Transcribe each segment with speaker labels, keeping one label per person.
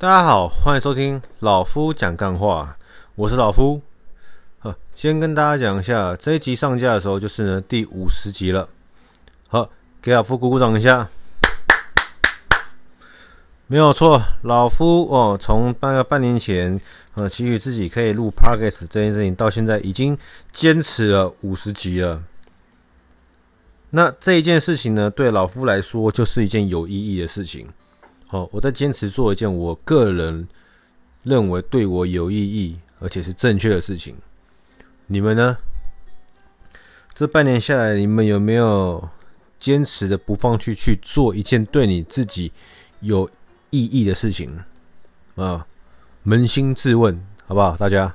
Speaker 1: 大家好，欢迎收听老夫讲干话，我是老夫。好，先跟大家讲一下，这一集上架的时候就是呢第五十集了。好，给老夫鼓鼓掌一下。没有错，老夫哦，从半个半年前呃，期许自己可以录 Podcast 这件事情，到现在已经坚持了五十集了。那这一件事情呢，对老夫来说就是一件有意义的事情。好，我在坚持做一件我个人认为对我有意义而且是正确的事情。你们呢？这半年下来，你们有没有坚持的不放弃去做一件对你自己有意义的事情？啊，扪心自问，好不好？大家。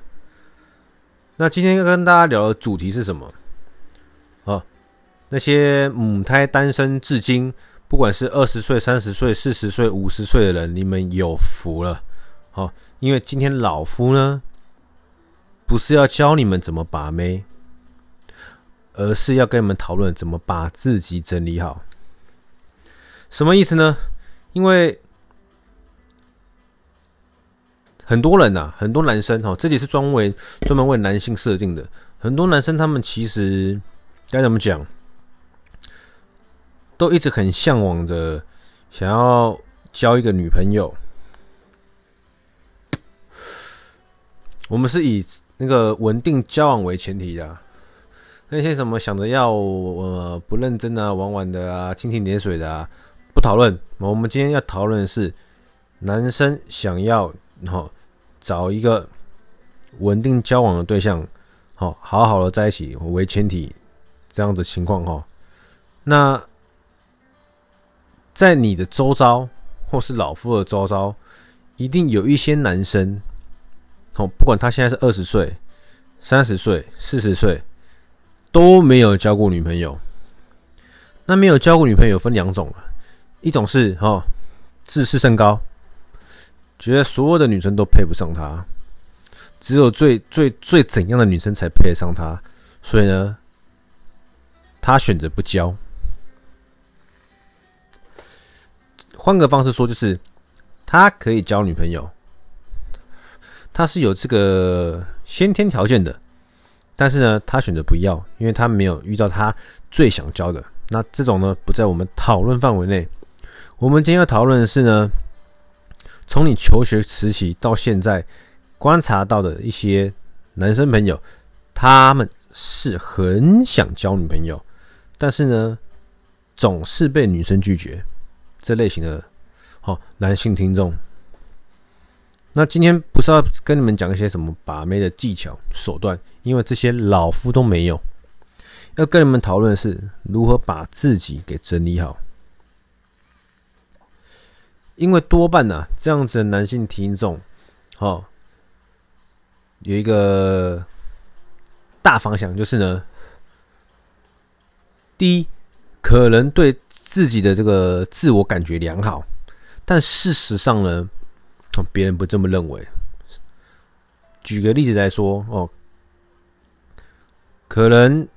Speaker 1: 那今天要跟大家聊的主题是什么？啊，那些母胎单身至今。不管是二十岁、三十岁、四十岁、五十岁的人，你们有福了，好，因为今天老夫呢，不是要教你们怎么把妹，而是要跟你们讨论怎么把自己整理好。什么意思呢？因为很多人呐，很多男生哈，这里是专为专门为男性设定的，很多男生他们其实该怎么讲？都一直很向往着想要交一个女朋友。我们是以那个稳定交往为前提的。那些什么想着要呃不认真啊、玩玩的啊、蜻蜓点水的啊，不讨论。我们今天要讨论的是男生想要哈找一个稳定交往的对象，好好好的在一起为前提这样的情况哈。那。在你的周遭，或是老夫的周遭，一定有一些男生，哦，不管他现在是二十岁、三十岁、四十岁，都没有交过女朋友。那没有交过女朋友分两种，一种是哦，自视甚高，觉得所有的女生都配不上他，只有最最最怎样的女生才配得上他，所以呢，他选择不交。换个方式说，就是他可以交女朋友，他是有这个先天条件的，但是呢，他选择不要，因为他没有遇到他最想交的。那这种呢，不在我们讨论范围内。我们今天要讨论的是呢，从你求学时期到现在观察到的一些男生朋友，他们是很想交女朋友，但是呢，总是被女生拒绝。这类型的，好男性听众，那今天不是要跟你们讲一些什么把妹的技巧手段，因为这些老夫都没有。要跟你们讨论的是如何把自己给整理好，因为多半呢、啊，这样子的男性听众，好有一个大方向，就是呢，第一，可能对。自己的这个自我感觉良好，但事实上呢，别人不这么认为。举个例子来说，哦，可能，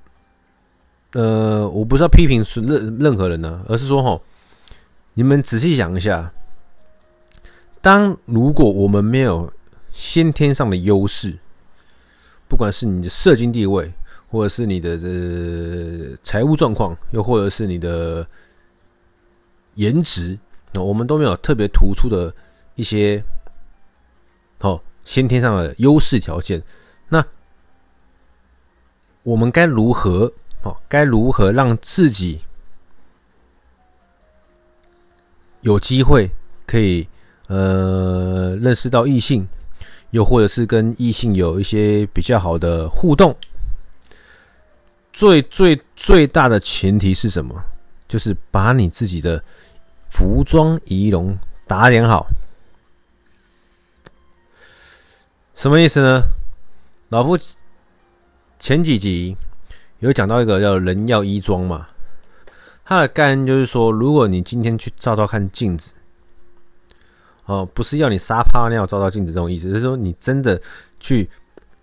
Speaker 1: 呃，我不是要批评任任何人呢，而是说，哈，你们仔细想一下，当如果我们没有先天上的优势，不管是你的社经地位，或者是你的这财务状况，又或者是你的。颜值，那我们都没有特别突出的一些哦先天上的优势条件。那我们该如何哦？该如何让自己有机会可以呃认识到异性，又或者是跟异性有一些比较好的互动？最最最大的前提是什么？就是把你自己的。服装仪容打点好，什么意思呢？老夫前几集有讲到一个叫“人要衣装”嘛，它的概念就是说，如果你今天去照照看镜子，哦，不是要你撒泡尿照照镜子这种意思，是说你真的去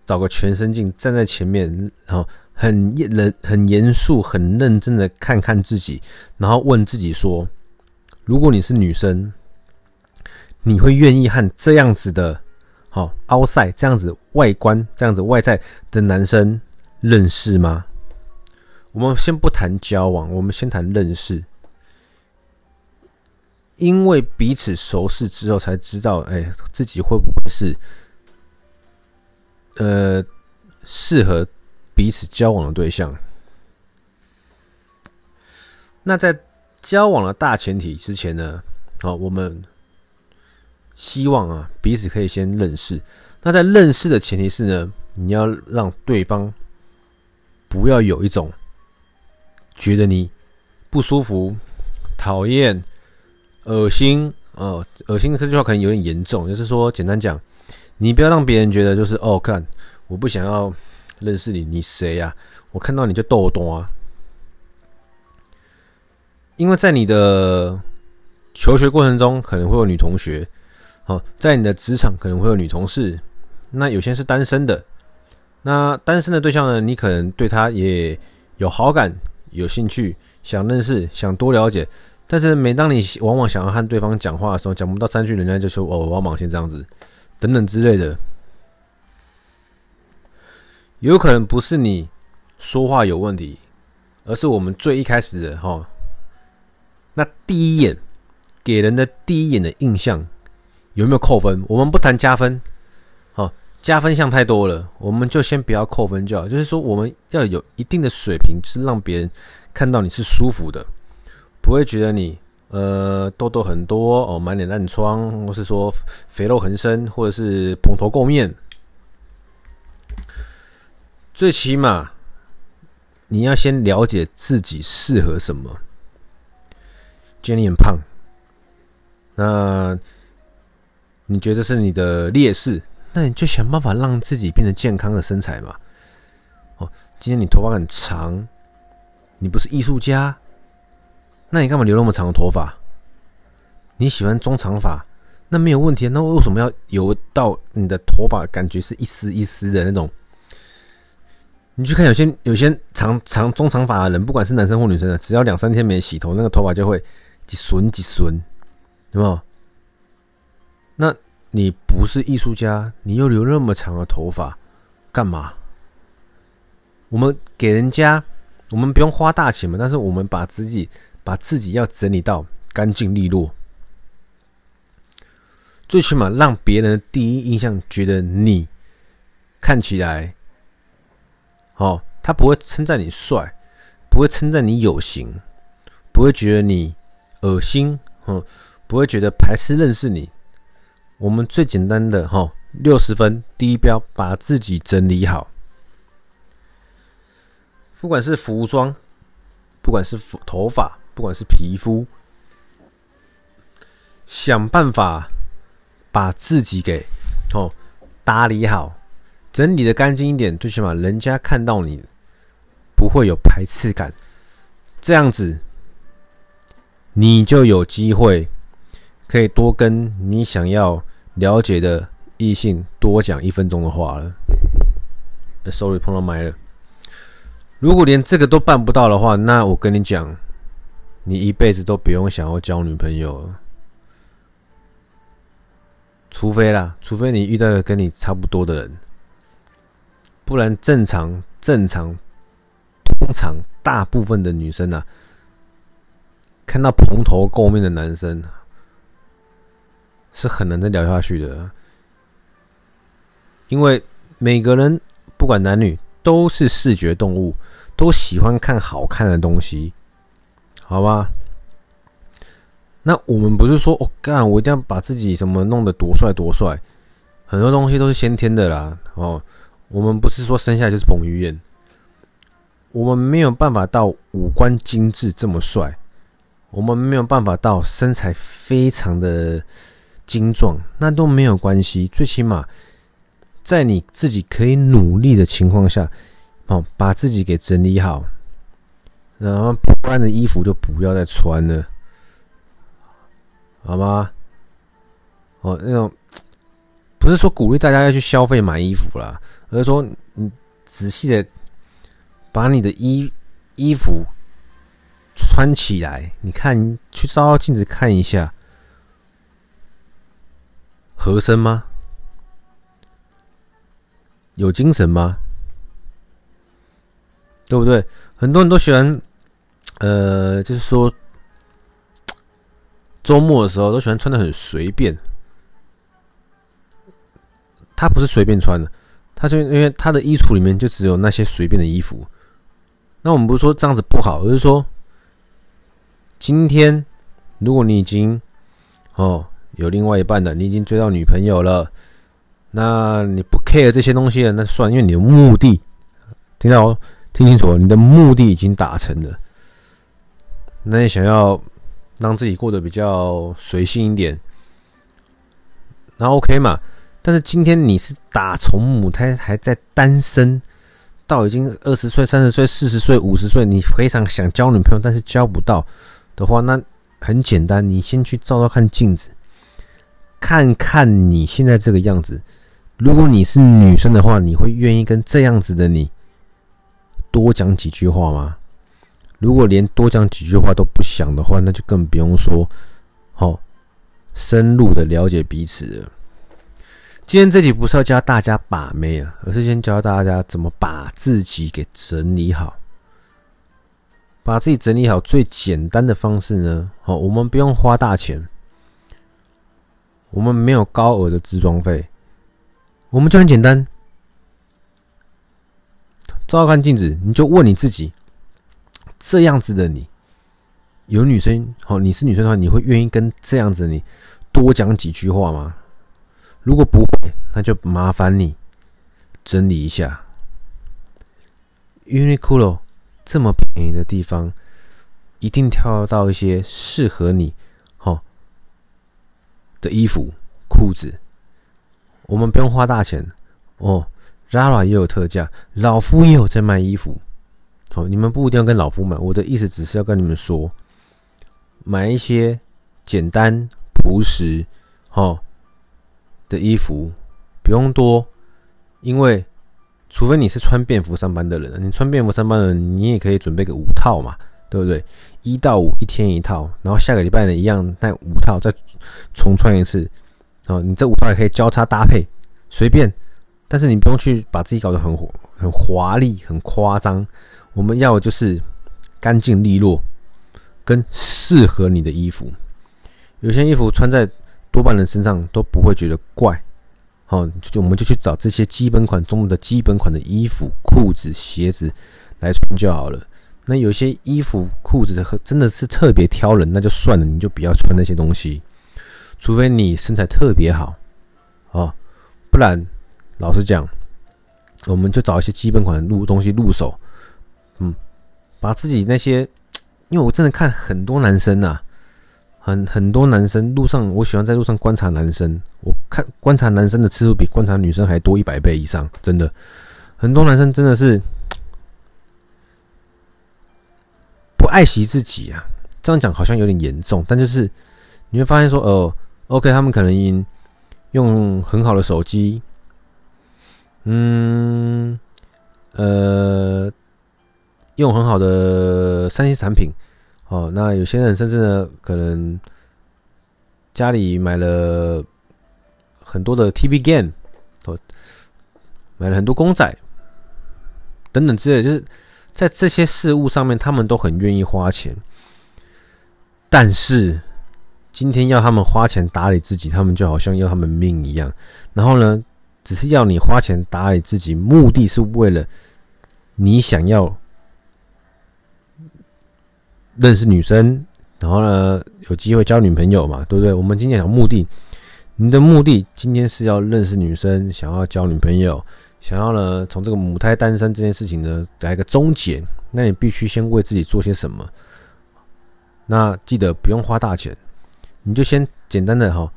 Speaker 1: 找个全身镜站在前面，然后很认、很严肃、很认真的看看自己，然后问自己说。如果你是女生，你会愿意和这样子的，好凹晒这样子外观这样子外在的男生认识吗？我们先不谈交往，我们先谈认识。因为彼此熟识之后，才知道，哎，自己会不会是，呃，适合彼此交往的对象。那在交往的大前提之前呢，好，我们希望啊，彼此可以先认识。那在认识的前提是呢，你要让对方不要有一种觉得你不舒服、讨厌。恶心哦，恶心的这句话可能有点严重，就是说，简单讲，你不要让别人觉得就是哦，看我不想要认识你，你谁呀？我看到你就逗逗啊。因为在你的求学过程中，可能会有女同学，哦，在你的职场可能会有女同事，那有些是单身的，那单身的对象呢，你可能对他也有好感、有兴趣、想认识、想多了解。但是每当你往往想要和对方讲话的时候，讲不到三句，人家就说：“哦，我要忙，先这样子，等等之类的。”有可能不是你说话有问题，而是我们最一开始的哈，那第一眼给人的第一眼的印象有没有扣分？我们不谈加分，好，加分项太多了，我们就先不要扣分就好。就是说，我们要有一定的水平，是让别人看到你是舒服的。不会觉得你呃痘痘很多哦，满脸烂疮，或是说肥肉横生，或者是蓬头垢面。最起码你要先了解自己适合什么。Jenny 很胖，那你觉得是你的劣势？那你就想办法让自己变得健康的身材嘛。哦，今天你头发很长，你不是艺术家。那你干嘛留那么长的头发？你喜欢中长发，那没有问题。那为什么要留到你的头发感觉是一丝一丝的那种？你去看有些有些长长中长发的人，不管是男生或女生的，只要两三天没洗头，那个头发就会几顺几顺，有没有？那你不是艺术家，你又留那么长的头发，干嘛？我们给人家，我们不用花大钱嘛，但是我们把自己。把自己要整理到干净利落，最起码让别人的第一印象觉得你看起来，哦，他不会称赞你帅，不会称赞你有型，不会觉得你恶心，嗯，不会觉得排斥认识你。我们最简单的哈，六十分第一标，把自己整理好，不管是服装，不管是头发。不管是皮肤，想办法把自己给哦打理好，整理的干净一点，最起码人家看到你不会有排斥感，这样子你就有机会可以多跟你想要了解的异性多讲一分钟的话了。Sorry，碰到麦了。如果连这个都办不到的话，那我跟你讲。你一辈子都不用想要交女朋友了，除非啦，除非你遇到一个跟你差不多的人，不然正常、正常、通常大部分的女生啊，看到蓬头垢面的男生，是很难再聊下去的，因为每个人不管男女都是视觉动物，都喜欢看好看的东西。好吧，那我们不是说我干、我一定要把自己什么弄得多帅多帅，很多东西都是先天的啦。哦，我们不是说生下来就是彭于晏，我们没有办法到五官精致这么帅，我们没有办法到身材非常的精壮，那都没有关系。最起码在你自己可以努力的情况下，哦，把自己给整理好。然后不穿的衣服就不要再穿了，好吗？哦，那种不是说鼓励大家要去消费买衣服啦，而是说你仔细的把你的衣衣服穿起来，你看，去照照镜子看一下，合身吗？有精神吗？对不对？很多人都喜欢，呃，就是说，周末的时候都喜欢穿的很随便。他不是随便穿的，他是因为他的衣橱里面就只有那些随便的衣服。那我们不是说这样子不好，而是说，今天如果你已经哦有另外一半了，你已经追到女朋友了，那你不 care 这些东西了，那算，因为你的目的，听到哦，听清楚，你的目的已经达成了。那你想要让自己过得比较随性一点，那 OK 嘛？但是今天你是打从母胎还在单身，到已经二十岁、三十岁、四十岁、五十岁，你非常想交女朋友，但是交不到的话，那很简单，你先去照照看镜子，看看你现在这个样子。如果你是女生的话，你会愿意跟这样子的你多讲几句话吗？如果连多讲几句话都不想的话，那就更不用说好深入的了解彼此了。今天这集不是要教大家把妹啊，而是先教大家怎么把自己给整理好。把自己整理好最简单的方式呢，好，我们不用花大钱，我们没有高额的置装费，我们就很简单，照照看镜子，你就问你自己，这样子的你，有女生，好，你是女生的话，你会愿意跟这样子的你多讲几句话吗？如果不会，那就麻烦你整理一下。Uniqlo 这么便宜的地方，一定挑到一些适合你好的衣服、裤子。我们不用花大钱哦。Zara 也有特价，老夫也有在卖衣服。好，你们不一定要跟老夫买。我的意思只是要跟你们说，买一些简单朴实，好。的衣服不用多，因为除非你是穿便服上班的人，你穿便服上班的人，你也可以准备个五套嘛，对不对？一到五一天一套，然后下个礼拜呢一样那五套再重穿一次，哦，你这五套也可以交叉搭配，随便，但是你不用去把自己搞得很很华丽、很夸张。我们要的就是干净利落跟适合你的衣服。有些衣服穿在多半人身上都不会觉得怪，好，就我们就去找这些基本款中的基本款的衣服、裤子、鞋子来穿就好了。那有些衣服、裤子真的是特别挑人，那就算了，你就不要穿那些东西。除非你身材特别好，哦，不然老实讲，我们就找一些基本款入东西入手，嗯，把自己那些，因为我真的看很多男生呐、很很多男生路上，我喜欢在路上观察男生。我看观察男生的次数比观察女生还多一百倍以上，真的。很多男生真的是不爱惜自己啊。这样讲好像有点严重，但就是你会发现说，哦，OK，他们可能用很好的手机，嗯，呃，用很好的三 C 产品。哦，那有些人甚至呢，可能家里买了很多的 TV game，买了很多公仔等等之类，就是在这些事物上面，他们都很愿意花钱。但是今天要他们花钱打理自己，他们就好像要他们命一样。然后呢，只是要你花钱打理自己，目的是为了你想要。认识女生，然后呢，有机会交女朋友嘛，对不对？我们今天讲目的，你的目的今天是要认识女生，想要交女朋友，想要呢从这个母胎单身这件事情呢来个终结，那你必须先为自己做些什么。那记得不用花大钱，你就先简单的哈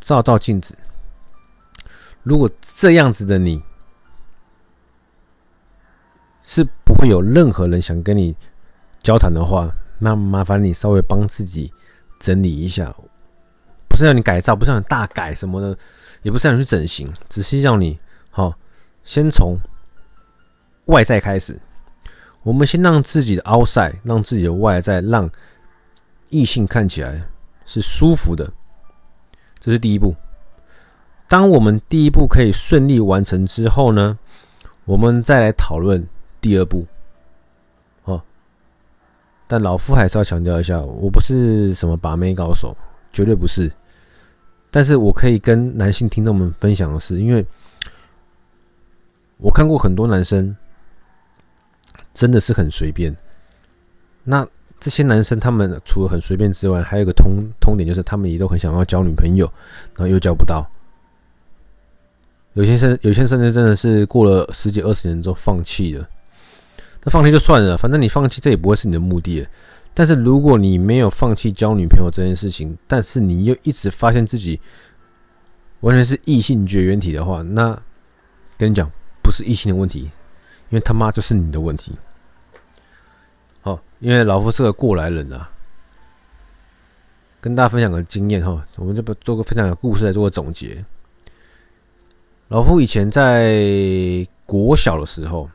Speaker 1: 照照镜子。如果这样子的你是不会有任何人想跟你交谈的话。那麻烦你稍微帮自己整理一下，不是让你改造，不是让你大改什么的，也不是让你去整形，只是让你好先从外在开始。我们先让自己的 outside，让自己的外在，让异性看起来是舒服的，这是第一步。当我们第一步可以顺利完成之后呢，我们再来讨论第二步。但老夫还是要强调一下，我不是什么把妹高手，绝对不是。但是我可以跟男性听众们分享的是，因为我看过很多男生真的是很随便。那这些男生他们除了很随便之外，还有一个通通点，就是他们也都很想要交女朋友，然后又交不到。有些甚有些甚至真的是过了十几二十年之后放弃了。那放弃就算了，反正你放弃这也不会是你的目的。但是如果你没有放弃交女朋友这件事情，但是你又一直发现自己完全是异性绝缘体的话，那跟你讲，不是异性的问题，因为他妈就是你的问题。好，因为老夫是个过来人啊，跟大家分享个经验哈，我们这边做个分享个故事来做个总结。老夫以前在国小的时候，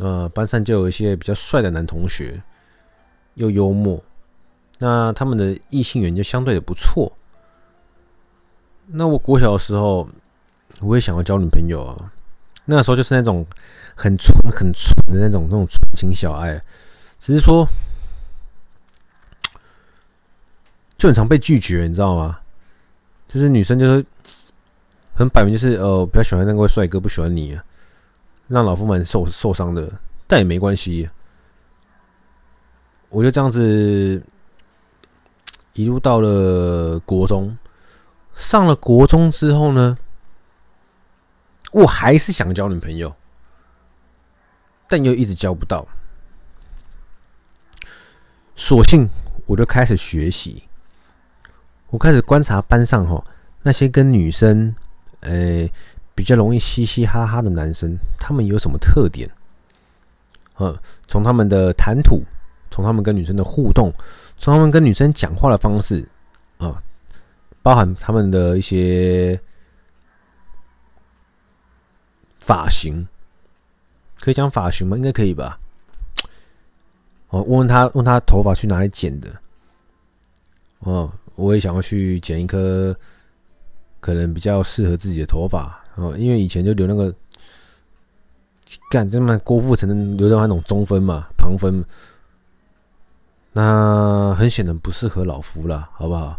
Speaker 1: 呃，班上就有一些比较帅的男同学。又幽默，那他们的异性缘就相对的不错。那我国小的时候，我也想要交女朋友啊。那时候就是那种很纯、很纯的那种那种纯情小爱，只是说就很常被拒绝，你知道吗？就是女生就是很摆明就是呃比较喜欢那位帅哥，不喜欢你啊，让老夫蛮受受伤的，但也没关系。我就这样子一路到了国中，上了国中之后呢，我还是想交女朋友，但又一直交不到。索性我就开始学习，我开始观察班上哈那些跟女生诶比较容易嘻嘻哈哈的男生，他们有什么特点？嗯，从他们的谈吐。从他们跟女生的互动，从他们跟女生讲话的方式啊，包含他们的一些发型，可以讲发型吗？应该可以吧。哦，问问他，问他头发去哪里剪的？哦，我也想要去剪一颗可能比较适合自己的头发哦，因为以前就留那个干，这么郭富城留的那种中分嘛，旁分。那很显然不适合老夫了，好不好？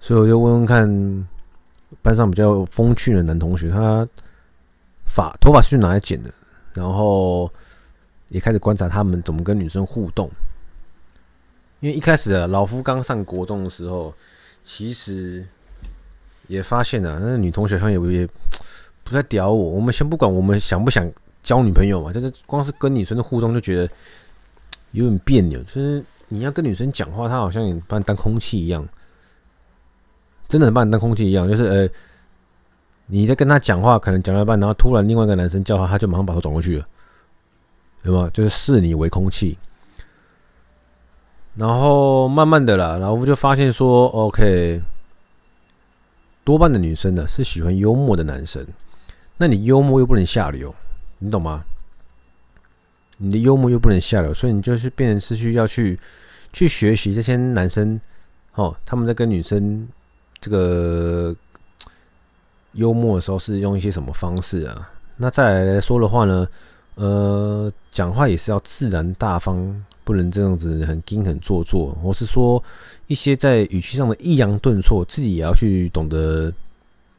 Speaker 1: 所以我就问问看班上比较风趣的男同学，他发头发是去哪里剪的？然后也开始观察他们怎么跟女生互动。因为一开始，老夫刚上国中的时候，其实也发现啊，那女同学好像也也不太屌我。我们先不管我们想不想交女朋友嘛，就是光是跟女生的互动就觉得有点别扭，就是。你要跟女生讲话，她好像把你当空气一样，真的把你当空气一样。就是呃，你在跟她讲话，可能讲到一半，然后突然另外一个男生叫她，她就马上把头转过去了，对吗？就是视你为空气。然后慢慢的啦，老夫就发现说，OK，多半的女生呢是喜欢幽默的男生，那你幽默又不能下流，你懂吗？你的幽默又不能下流，所以你就是变成是需要去去学习这些男生哦，他们在跟女生这个幽默的时候是用一些什么方式啊？那再来说的话呢，呃，讲话也是要自然大方，不能这样子很硬很做作，或是说一些在语气上的抑扬顿挫，自己也要去懂得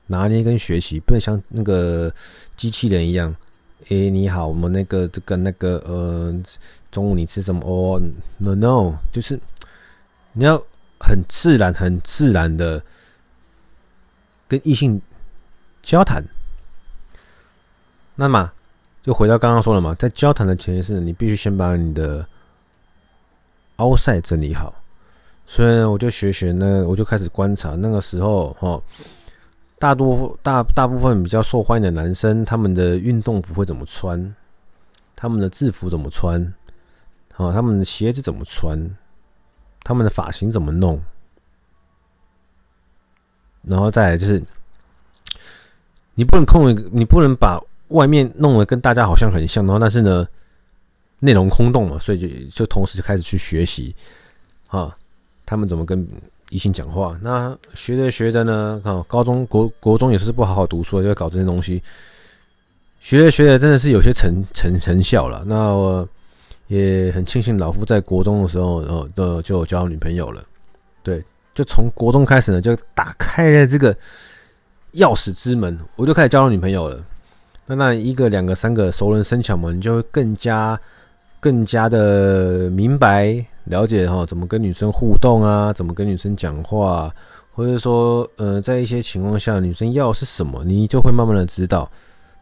Speaker 1: 拿捏跟学习，不能像那个机器人一样。诶、你好，我们那个这个那个呃，中午你吃什么？哦，no no，就是你要很自然、很自然的跟异性交谈。那么就回到刚刚说了嘛，在交谈的前提是，你必须先把你的凹塞整理好。所以呢，我就学学呢，我就开始观察那个时候哦。大多大大部分比较受欢迎的男生，他们的运动服会怎么穿？他们的制服怎么穿？好，他们的鞋子怎么穿？他们的发型怎么弄？然后再来就是，你不能空一个，你不能把外面弄得跟大家好像很像，然后但是呢，内容空洞嘛，所以就就同时就开始去学习啊，他们怎么跟异性讲话。那学着学着呢，啊，高中国国中也是不好好读书，就会搞这些东西。学着学着，真的是有些成成成效了。那我也很庆幸老夫在国中的时候，然后，就就交女朋友了。对，就从国中开始呢，就打开了这个钥匙之门，我就开始交到女朋友了。那那一个、两个、三个熟能生巧嘛，你就会更加、更加的明白、了解哈，怎么跟女生互动啊，怎么跟女生讲话，或者说，呃，在一些情况下，女生要是什么，你就会慢慢的知道。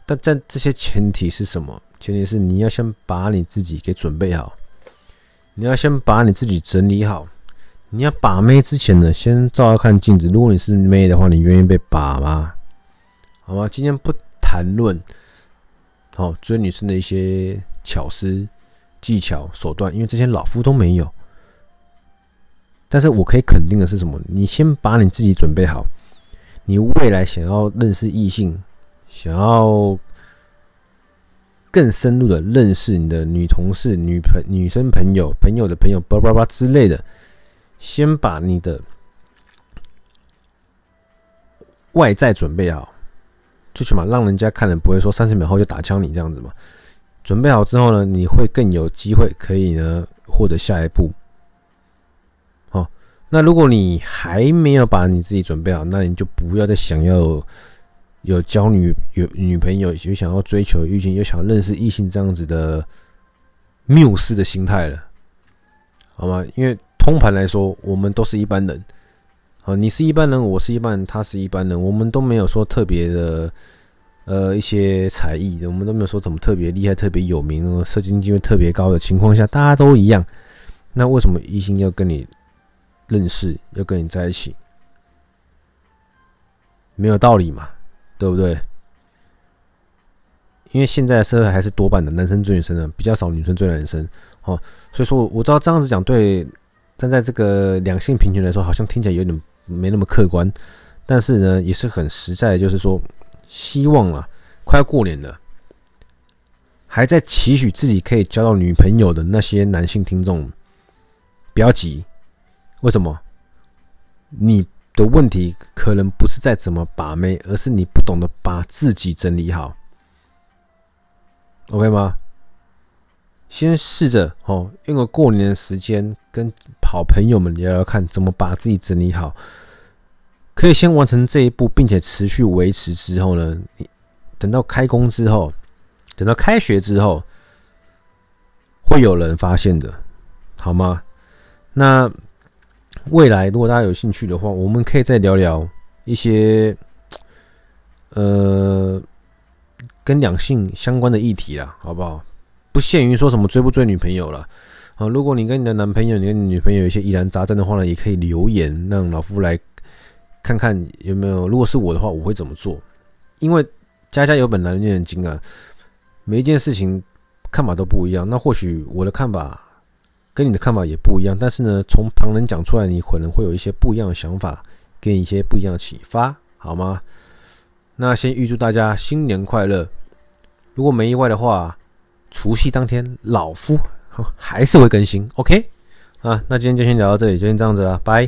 Speaker 1: 但在这些前提是什么？前提是你要先把你自己给准备好，你要先把你自己整理好。你要把妹之前呢，先照照看镜子。如果你是妹的话，你愿意被把吗？好吗？今天不谈论好追女生的一些巧思、技巧、手段，因为这些老夫都没有。但是我可以肯定的是什么？你先把你自己准备好，你未来想要认识异性。想要更深入的认识你的女同事、女朋、女生朋友、朋友的朋友，叭叭叭之类的，先把你的外在准备好，最起码让人家看了不会说三十秒后就打枪你这样子嘛。准备好之后呢，你会更有机会可以呢获得下一步。好，那如果你还没有把你自己准备好，那你就不要再想要。有交女有女朋友，有想要追求异性，又想要认识异性这样子的缪斯的心态了，好吗？因为通盘来说，我们都是一般人，啊，你是一般人，我是一般人，他是一般人，我们都没有说特别的，呃，一些才艺，我们都没有说怎么特别厉害、特别有名、社经地位特别高的情况下，大家都一样，那为什么异性要跟你认识，要跟你在一起？没有道理嘛？对不对？因为现在社会还是多半的男生追女生的，比较少女生追男生，哦，所以说我知道这样子讲对，站在这个两性平权来说，好像听起来有点没那么客观，但是呢，也是很实在，就是说，希望啊，快要过年了，还在期许自己可以交到女朋友的那些男性听众，不要急，为什么？你。的问题可能不是在怎么把妹，而是你不懂得把自己整理好，OK 吗？先试着哦，用个过年的时间跟好朋友们聊聊看，怎么把自己整理好。可以先完成这一步，并且持续维持之后呢，等到开工之后，等到开学之后，会有人发现的，好吗？那。未来如果大家有兴趣的话，我们可以再聊聊一些呃跟两性相关的议题啦，好不好？不限于说什么追不追女朋友了啊。如果你跟你的男朋友、你跟你女朋友有一些疑难杂症的话呢，也可以留言让老夫来看看有没有。如果是我的话，我会怎么做？因为家家有本难念的经啊，每一件事情看法都不一样。那或许我的看法。跟你的看法也不一样，但是呢，从旁人讲出来，你可能会有一些不一样的想法，给你一些不一样的启发，好吗？那先预祝大家新年快乐！如果没意外的话，除夕当天老夫还是会更新，OK？啊，那今天就先聊到这里，就先这样子了，拜。